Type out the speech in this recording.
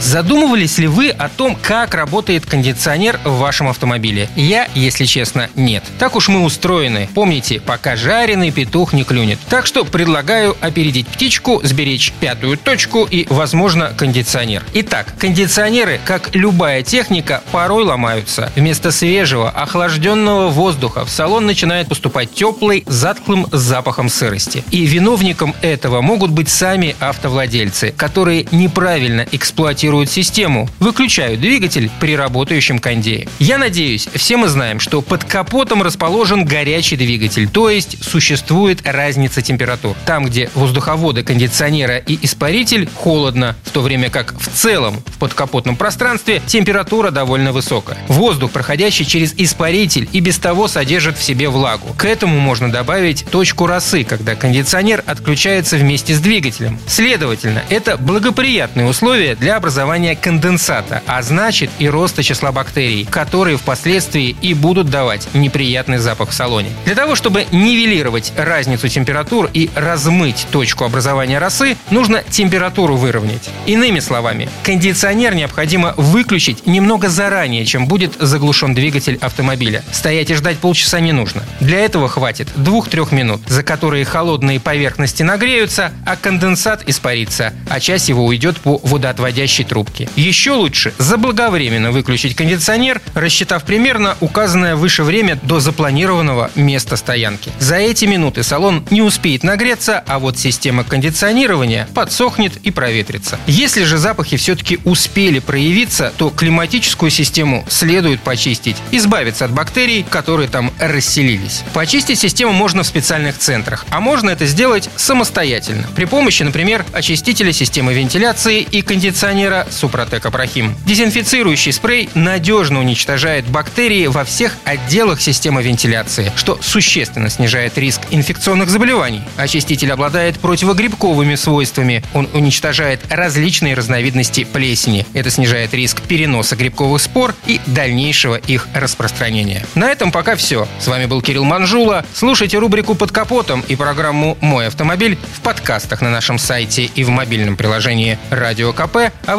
Задумывались ли вы о том, как работает кондиционер в вашем автомобиле? Я, если честно, нет. Так уж мы устроены. Помните, пока жареный петух не клюнет. Так что предлагаю опередить птичку, сберечь пятую точку и, возможно, кондиционер. Итак, кондиционеры, как любая техника, порой ломаются. Вместо свежего, охлажденного воздуха в салон начинает поступать теплый, затхлым запахом сырости. И виновником этого могут быть сами автовладельцы, которые неправильно эксплуатируют саботируют систему, выключают двигатель при работающем кондее. Я надеюсь, все мы знаем, что под капотом расположен горячий двигатель, то есть существует разница температур. Там, где воздуховоды кондиционера и испаритель холодно, в то время как в целом в подкапотном пространстве температура довольно высокая. Воздух, проходящий через испаритель, и без того содержит в себе влагу. К этому можно добавить точку росы, когда кондиционер отключается вместе с двигателем. Следовательно, это благоприятные условия для образования образования конденсата, а значит и роста числа бактерий, которые впоследствии и будут давать неприятный запах в салоне. Для того, чтобы нивелировать разницу температур и размыть точку образования росы, нужно температуру выровнять. Иными словами, кондиционер необходимо выключить немного заранее, чем будет заглушен двигатель автомобиля. Стоять и ждать полчаса не нужно. Для этого хватит 2-3 минут, за которые холодные поверхности нагреются, а конденсат испарится, а часть его уйдет по водоотводящей трубки. Еще лучше заблаговременно выключить кондиционер, рассчитав примерно указанное выше время до запланированного места стоянки. За эти минуты салон не успеет нагреться, а вот система кондиционирования подсохнет и проветрится. Если же запахи все-таки успели проявиться, то климатическую систему следует почистить, избавиться от бактерий, которые там расселились. Почистить систему можно в специальных центрах, а можно это сделать самостоятельно при помощи, например, очистителя системы вентиляции и кондиционера бренда Супротек Апрахим. Дезинфицирующий спрей надежно уничтожает бактерии во всех отделах системы вентиляции, что существенно снижает риск инфекционных заболеваний. Очиститель обладает противогрибковыми свойствами. Он уничтожает различные разновидности плесени. Это снижает риск переноса грибковых спор и дальнейшего их распространения. На этом пока все. С вами был Кирилл Манжула. Слушайте рубрику «Под капотом» и программу «Мой автомобиль» в подкастах на нашем сайте и в мобильном приложении «Радио КП», а